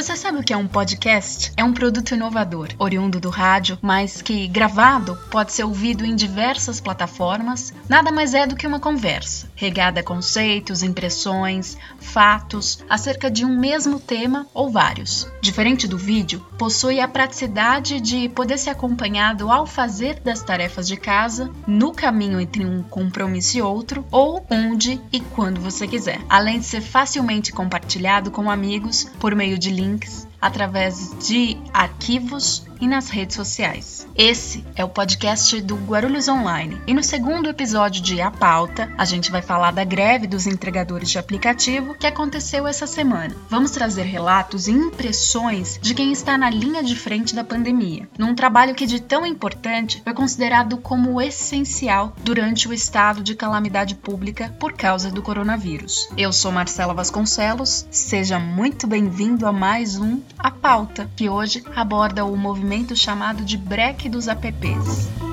Você sabe o que é um podcast? É um produto inovador, oriundo do rádio, mas que, gravado, pode ser ouvido em diversas plataformas. Nada mais é do que uma conversa, regada a conceitos, impressões, fatos acerca de um mesmo tema ou vários. Diferente do vídeo, possui a praticidade de poder ser acompanhado ao fazer das tarefas de casa, no caminho entre um compromisso e outro, ou onde e quando você quiser. Além de ser facilmente compartilhado com amigos por meio de links thanks. Através de arquivos e nas redes sociais. Esse é o podcast do Guarulhos Online. E no segundo episódio de A Pauta, a gente vai falar da greve dos entregadores de aplicativo que aconteceu essa semana. Vamos trazer relatos e impressões de quem está na linha de frente da pandemia, num trabalho que de tão importante foi considerado como essencial durante o estado de calamidade pública por causa do coronavírus. Eu sou Marcela Vasconcelos, seja muito bem-vindo a mais um A Pauta, que hoje aborda o movimento chamado de breque dos apps.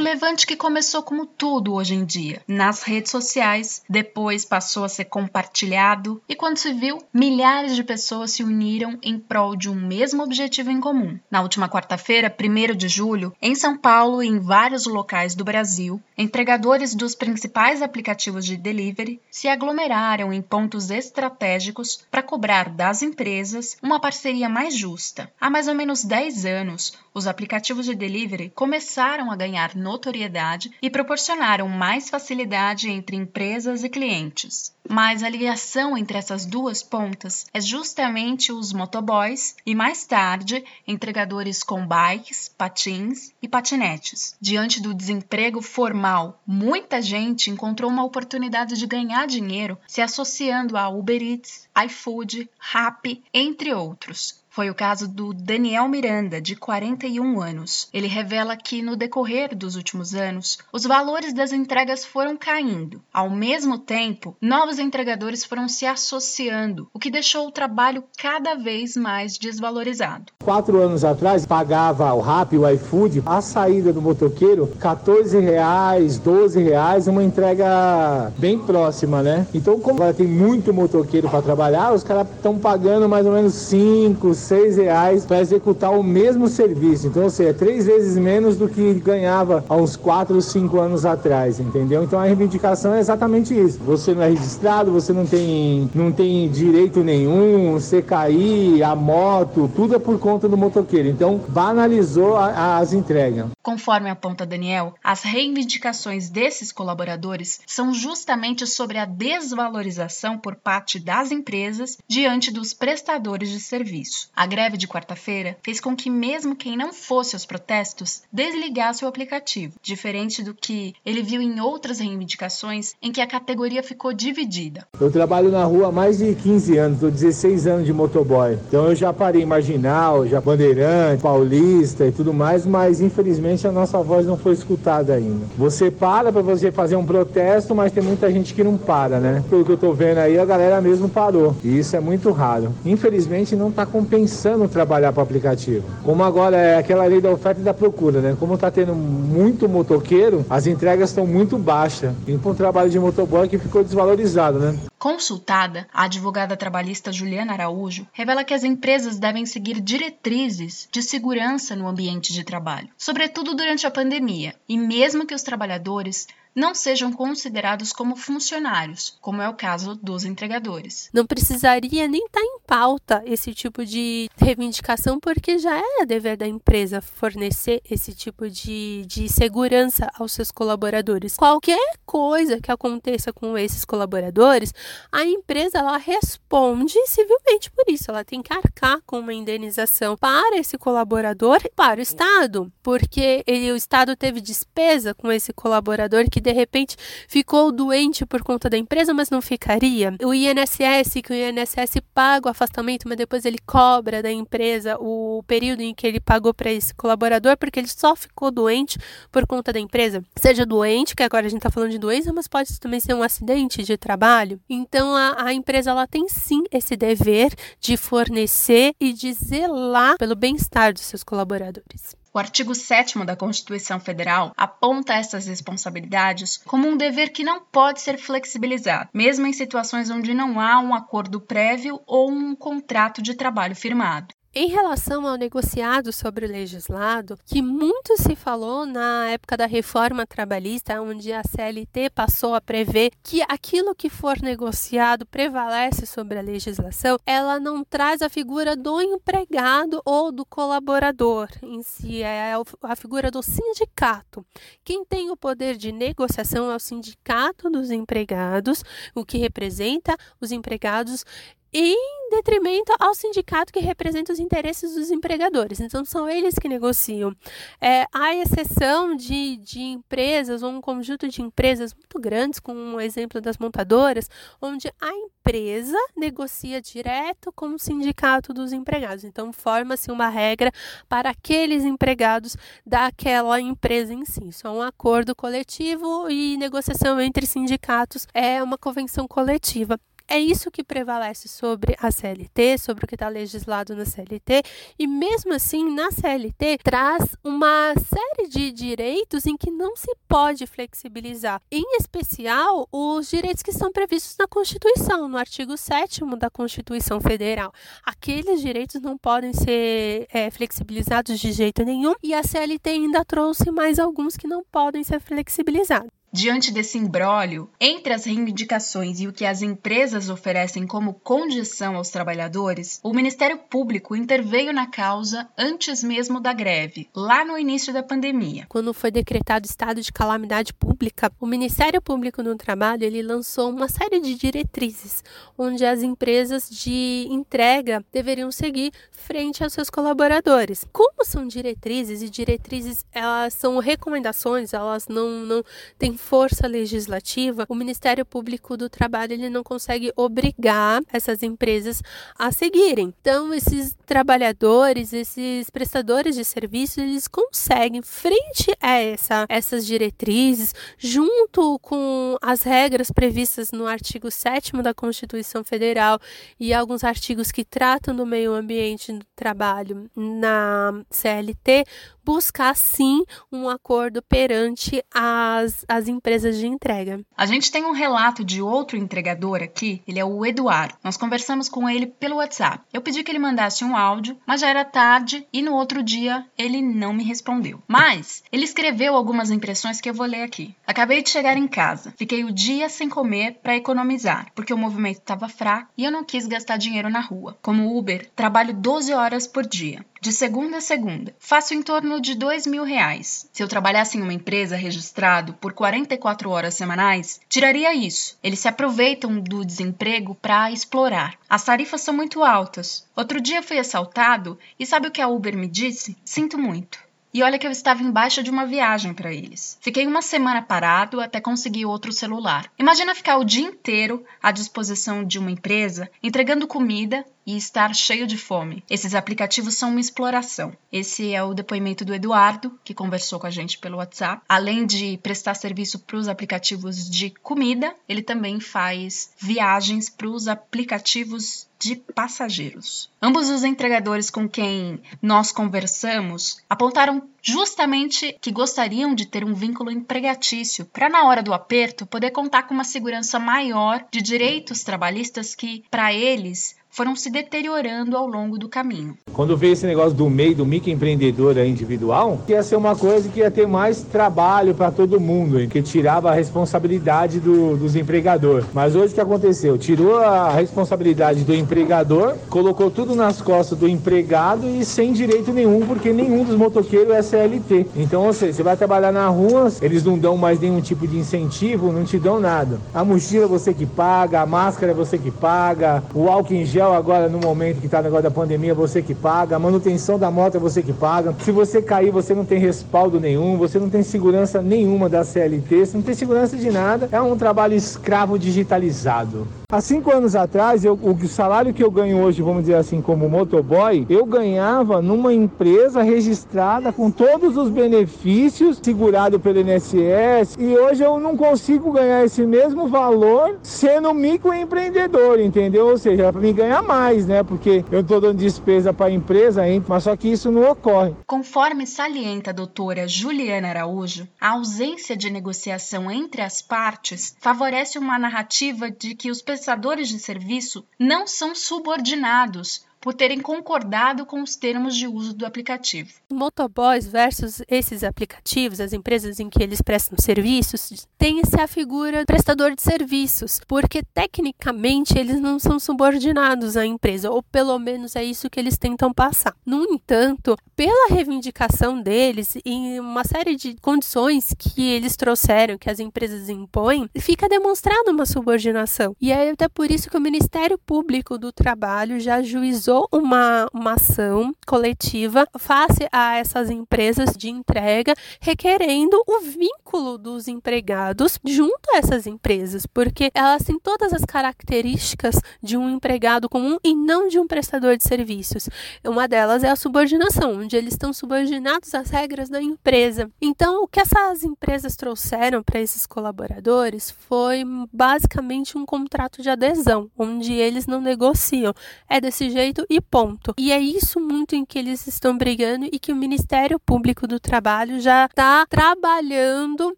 Um levante que começou como tudo hoje em dia, nas redes sociais, depois passou a ser compartilhado e quando se viu, milhares de pessoas se uniram em prol de um mesmo objetivo em comum. Na última quarta-feira, 1 de julho, em São Paulo e em vários locais do Brasil, entregadores dos principais aplicativos de delivery se aglomeraram em pontos estratégicos para cobrar das empresas uma parceria mais justa. Há mais ou menos 10 anos, os aplicativos de delivery começaram a ganhar notoriedade e proporcionaram mais facilidade entre empresas e clientes. Mas a ligação entre essas duas pontas é justamente os motoboys e mais tarde entregadores com bikes, patins e patinetes. Diante do desemprego formal, muita gente encontrou uma oportunidade de ganhar dinheiro se associando a Uber Eats, iFood, Rappi, entre outros. Foi o caso do Daniel Miranda, de 41 anos. Ele revela que, no decorrer dos últimos anos, os valores das entregas foram caindo. Ao mesmo tempo, novos entregadores foram se associando, o que deixou o trabalho cada vez mais desvalorizado. Quatro anos atrás, pagava o Rappi, o iFood, a saída do motoqueiro, 14 reais, 12 reais, uma entrega bem próxima, né? Então, como agora tem muito motoqueiro para trabalhar, os caras estão pagando mais ou menos 5, seis reais para executar o mesmo serviço. Então, ou seja, três vezes menos do que ganhava há uns quatro ou cinco anos atrás, entendeu? Então a reivindicação é exatamente isso. Você não é registrado, você não tem, não tem direito nenhum, você cair, a moto, tudo é por conta do motoqueiro. Então, banalizou a, as entregas. Conforme aponta Daniel, as reivindicações desses colaboradores são justamente sobre a desvalorização por parte das empresas diante dos prestadores de serviço. A greve de quarta-feira fez com que mesmo quem não fosse aos protestos desligasse o aplicativo, diferente do que ele viu em outras reivindicações em que a categoria ficou dividida. Eu trabalho na rua há mais de 15 anos, estou 16 anos de motoboy. Então eu já parei Marginal, já Bandeirante, Paulista e tudo mais, mas infelizmente a nossa voz não foi escutada ainda. Você para para você fazer um protesto, mas tem muita gente que não para, né? Pelo que eu estou vendo aí, a galera mesmo parou. E isso é muito raro. Infelizmente não está compensando pensando trabalhar para aplicativo. Como agora é aquela lei da oferta e da procura, né? Como está tendo muito motoqueiro, as entregas estão muito baixas. E para um trabalho de motoboy que ficou desvalorizado, né? Consultada, a advogada trabalhista Juliana Araújo revela que as empresas devem seguir diretrizes de segurança no ambiente de trabalho, sobretudo durante a pandemia, e mesmo que os trabalhadores não sejam considerados como funcionários, como é o caso dos entregadores. Não precisaria nem estar tá em pauta esse tipo de reivindicação, porque já é dever da empresa fornecer esse tipo de, de segurança aos seus colaboradores. Qualquer coisa que aconteça com esses colaboradores, a empresa ela responde civilmente por isso. Ela tem que arcar com uma indenização para esse colaborador e para o Estado, porque ele, o Estado teve despesa com esse colaborador que de repente ficou doente por conta da empresa, mas não ficaria. O INSS, que o INSS paga o afastamento, mas depois ele cobra da empresa o período em que ele pagou para esse colaborador, porque ele só ficou doente por conta da empresa. Seja doente, que agora a gente está falando de doença, mas pode também ser um acidente de trabalho. Então a, a empresa ela tem sim esse dever de fornecer e de zelar pelo bem-estar dos seus colaboradores. O artigo 7 da Constituição Federal aponta essas responsabilidades como um dever que não pode ser flexibilizado, mesmo em situações onde não há um acordo prévio ou um contrato de trabalho firmado. Em relação ao negociado sobre o legislado, que muito se falou na época da reforma trabalhista, onde a CLT passou a prever que aquilo que for negociado prevalece sobre a legislação, ela não traz a figura do empregado ou do colaborador em si, é a figura do sindicato. Quem tem o poder de negociação é o sindicato dos empregados, o que representa os empregados em detrimento ao sindicato que representa os interesses dos empregadores. Então, são eles que negociam. É, há exceção de, de empresas ou um conjunto de empresas muito grandes, como o exemplo das montadoras, onde a empresa negocia direto com o sindicato dos empregados. Então, forma-se uma regra para aqueles empregados daquela empresa em si. Isso é um acordo coletivo e negociação entre sindicatos é uma convenção coletiva. É isso que prevalece sobre a CLT, sobre o que está legislado na CLT, e mesmo assim, na CLT, traz uma série de direitos em que não se pode flexibilizar, em especial os direitos que são previstos na Constituição, no artigo 7 da Constituição Federal. Aqueles direitos não podem ser é, flexibilizados de jeito nenhum, e a CLT ainda trouxe mais alguns que não podem ser flexibilizados. Diante desse imbróglio entre as reivindicações e o que as empresas oferecem como condição aos trabalhadores, o Ministério Público interveio na causa antes mesmo da greve, lá no início da pandemia. Quando foi decretado estado de calamidade pública, o Ministério Público do Trabalho ele lançou uma série de diretrizes onde as empresas de entrega deveriam seguir frente aos seus colaboradores. Como são diretrizes e diretrizes elas são recomendações, elas não não têm força legislativa, o Ministério Público do Trabalho ele não consegue obrigar essas empresas a seguirem. Então, esses trabalhadores, esses prestadores de serviços, eles conseguem, frente a essa, essas diretrizes, junto com as regras previstas no artigo 7 da Constituição Federal e alguns artigos que tratam do meio ambiente do trabalho na CLT, buscar sim um acordo perante as, as empresas de entrega. A gente tem um relato de outro entregador aqui, ele é o Eduardo. Nós conversamos com ele pelo WhatsApp. Eu pedi que ele mandasse um áudio, mas já era tarde e no outro dia ele não me respondeu. Mas ele escreveu algumas impressões que eu vou ler aqui. Acabei de chegar em casa, fiquei o dia sem comer para economizar, porque o movimento estava fraco e eu não quis gastar dinheiro na rua. Como Uber, trabalho 12 horas por dia de segunda a segunda. Faço em torno de dois mil reais. Se eu trabalhasse em uma empresa registrado por 44 horas semanais, tiraria isso. Eles se aproveitam do desemprego para explorar. As tarifas são muito altas. Outro dia fui assaltado e sabe o que a Uber me disse? Sinto muito. E olha que eu estava embaixo de uma viagem para eles. Fiquei uma semana parado até conseguir outro celular. Imagina ficar o dia inteiro à disposição de uma empresa entregando comida e estar cheio de fome. Esses aplicativos são uma exploração. Esse é o depoimento do Eduardo, que conversou com a gente pelo WhatsApp. Além de prestar serviço para os aplicativos de comida, ele também faz viagens para os aplicativos de passageiros. Ambos os entregadores com quem nós conversamos apontaram justamente que gostariam de ter um vínculo empregatício para na hora do aperto poder contar com uma segurança maior de direitos trabalhistas que para eles foram se deteriorando ao longo do caminho. Quando veio esse negócio do MEI, do microempreendedor individual, ia ser uma coisa que ia ter mais trabalho para todo mundo, que tirava a responsabilidade do, dos empregadores. Mas hoje o que aconteceu? Tirou a responsabilidade do empregador, colocou tudo nas costas do empregado e sem direito nenhum, porque nenhum dos motoqueiros é CLT. Então, ou seja, você vai trabalhar na rua, eles não dão mais nenhum tipo de incentivo, não te dão nada. A mochila é você que paga, a máscara é você que paga, o álcool em gel agora no momento que está o negócio da pandemia, você que paga, a manutenção da moto é você que paga. Se você cair, você não tem respaldo nenhum, você não tem segurança nenhuma da CLT, você não tem segurança de nada. É um trabalho escravo digitalizado. Há cinco anos atrás, eu, o salário que eu ganho hoje, vamos dizer assim, como motoboy, eu ganhava numa empresa registrada com todos os benefícios, segurado pelo INSS, e hoje eu não consigo ganhar esse mesmo valor sendo microempreendedor, entendeu? Ou seja, para mim ganhar mais, né? Porque eu estou dando despesa para a empresa, mas só que isso não ocorre. Conforme salienta a doutora Juliana Araújo, a ausência de negociação entre as partes favorece uma narrativa de que os prestadores de serviço não são subordinados por terem concordado com os termos de uso do aplicativo. Motoboys versus esses aplicativos, as empresas em que eles prestam serviços, tem-se a figura prestador de serviços, porque tecnicamente eles não são subordinados à empresa, ou pelo menos é isso que eles tentam passar. No entanto, pela reivindicação deles e uma série de condições que eles trouxeram, que as empresas impõem, fica demonstrada uma subordinação. E é até por isso que o Ministério Público do Trabalho já juizou realizou uma, uma ação coletiva face a essas empresas de entrega, requerendo o vínculo dos empregados junto a essas empresas, porque elas têm todas as características de um empregado comum e não de um prestador de serviços. Uma delas é a subordinação, onde eles estão subordinados às regras da empresa. Então, o que essas empresas trouxeram para esses colaboradores foi basicamente um contrato de adesão, onde eles não negociam. É desse jeito e ponto. E é isso muito em que eles estão brigando e que o Ministério Público do Trabalho já está trabalhando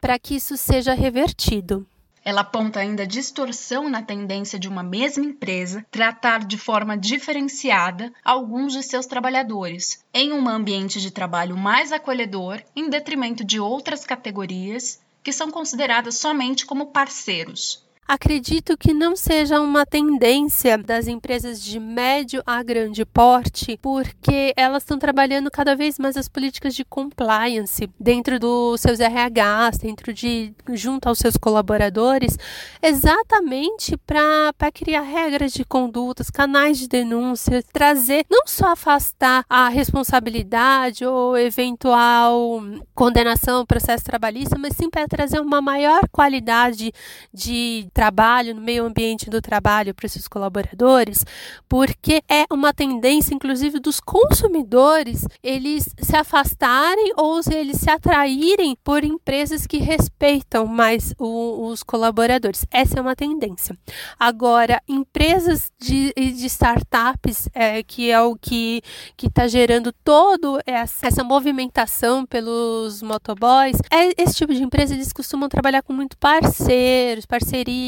para que isso seja revertido. Ela aponta ainda distorção na tendência de uma mesma empresa tratar de forma diferenciada alguns de seus trabalhadores, em um ambiente de trabalho mais acolhedor, em detrimento de outras categorias que são consideradas somente como parceiros acredito que não seja uma tendência das empresas de médio a grande porte, porque elas estão trabalhando cada vez mais as políticas de compliance dentro dos seus RHs, dentro de junto aos seus colaboradores, exatamente para criar regras de condutas, canais de denúncia, trazer não só afastar a responsabilidade ou eventual condenação, processo trabalhista, mas sim para trazer uma maior qualidade de trabalho, no meio ambiente do trabalho para esses colaboradores, porque é uma tendência, inclusive, dos consumidores eles se afastarem ou eles se atraírem por empresas que respeitam mais o, os colaboradores. Essa é uma tendência. Agora, empresas de, de startups, é, que é o que está gerando toda essa, essa movimentação pelos motoboys, é, esse tipo de empresa eles costumam trabalhar com muito parceiros, parcerias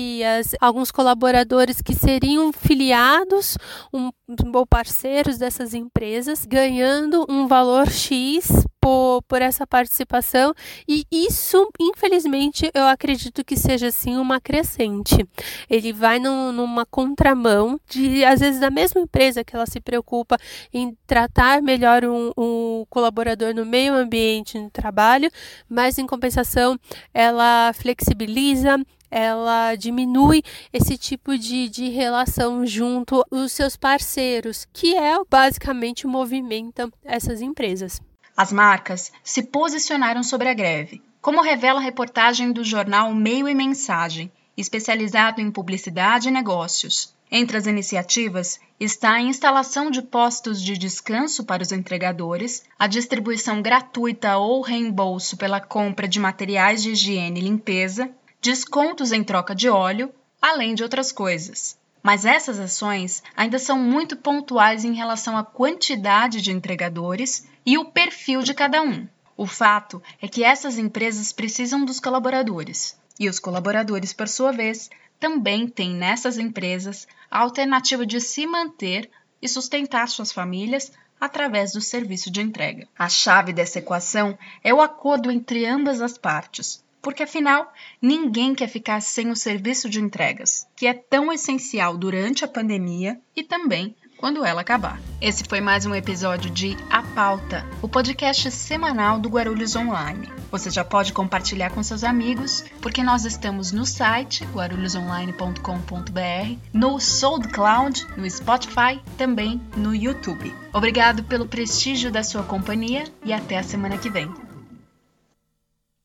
alguns colaboradores que seriam filiados um, ou parceiros dessas empresas, ganhando um valor X por, por essa participação e isso, infelizmente, eu acredito que seja assim uma crescente. Ele vai numa contramão de, às vezes, da mesma empresa que ela se preocupa em tratar melhor um, um colaborador no meio ambiente no trabalho, mas em compensação ela flexibiliza, ela diminui esse tipo de, de relação junto aos seus parceiros, que é basicamente o movimenta essas empresas. As marcas se posicionaram sobre a greve, como revela a reportagem do jornal Meio e Mensagem, especializado em publicidade e negócios. Entre as iniciativas está a instalação de postos de descanso para os entregadores, a distribuição gratuita ou reembolso pela compra de materiais de higiene e limpeza, descontos em troca de óleo, além de outras coisas. Mas essas ações ainda são muito pontuais em relação à quantidade de entregadores e o perfil de cada um. O fato é que essas empresas precisam dos colaboradores, e os colaboradores, por sua vez, também têm nessas empresas a alternativa de se manter e sustentar suas famílias através do serviço de entrega. A chave dessa equação é o acordo entre ambas as partes, porque afinal ninguém quer ficar sem o serviço de entregas, que é tão essencial durante a pandemia e também quando ela acabar. Esse foi mais um episódio de A Pauta, o podcast semanal do Guarulhos Online. Você já pode compartilhar com seus amigos, porque nós estamos no site guarulhosonline.com.br, no SoundCloud, no Spotify, também no YouTube. Obrigado pelo prestígio da sua companhia e até a semana que vem.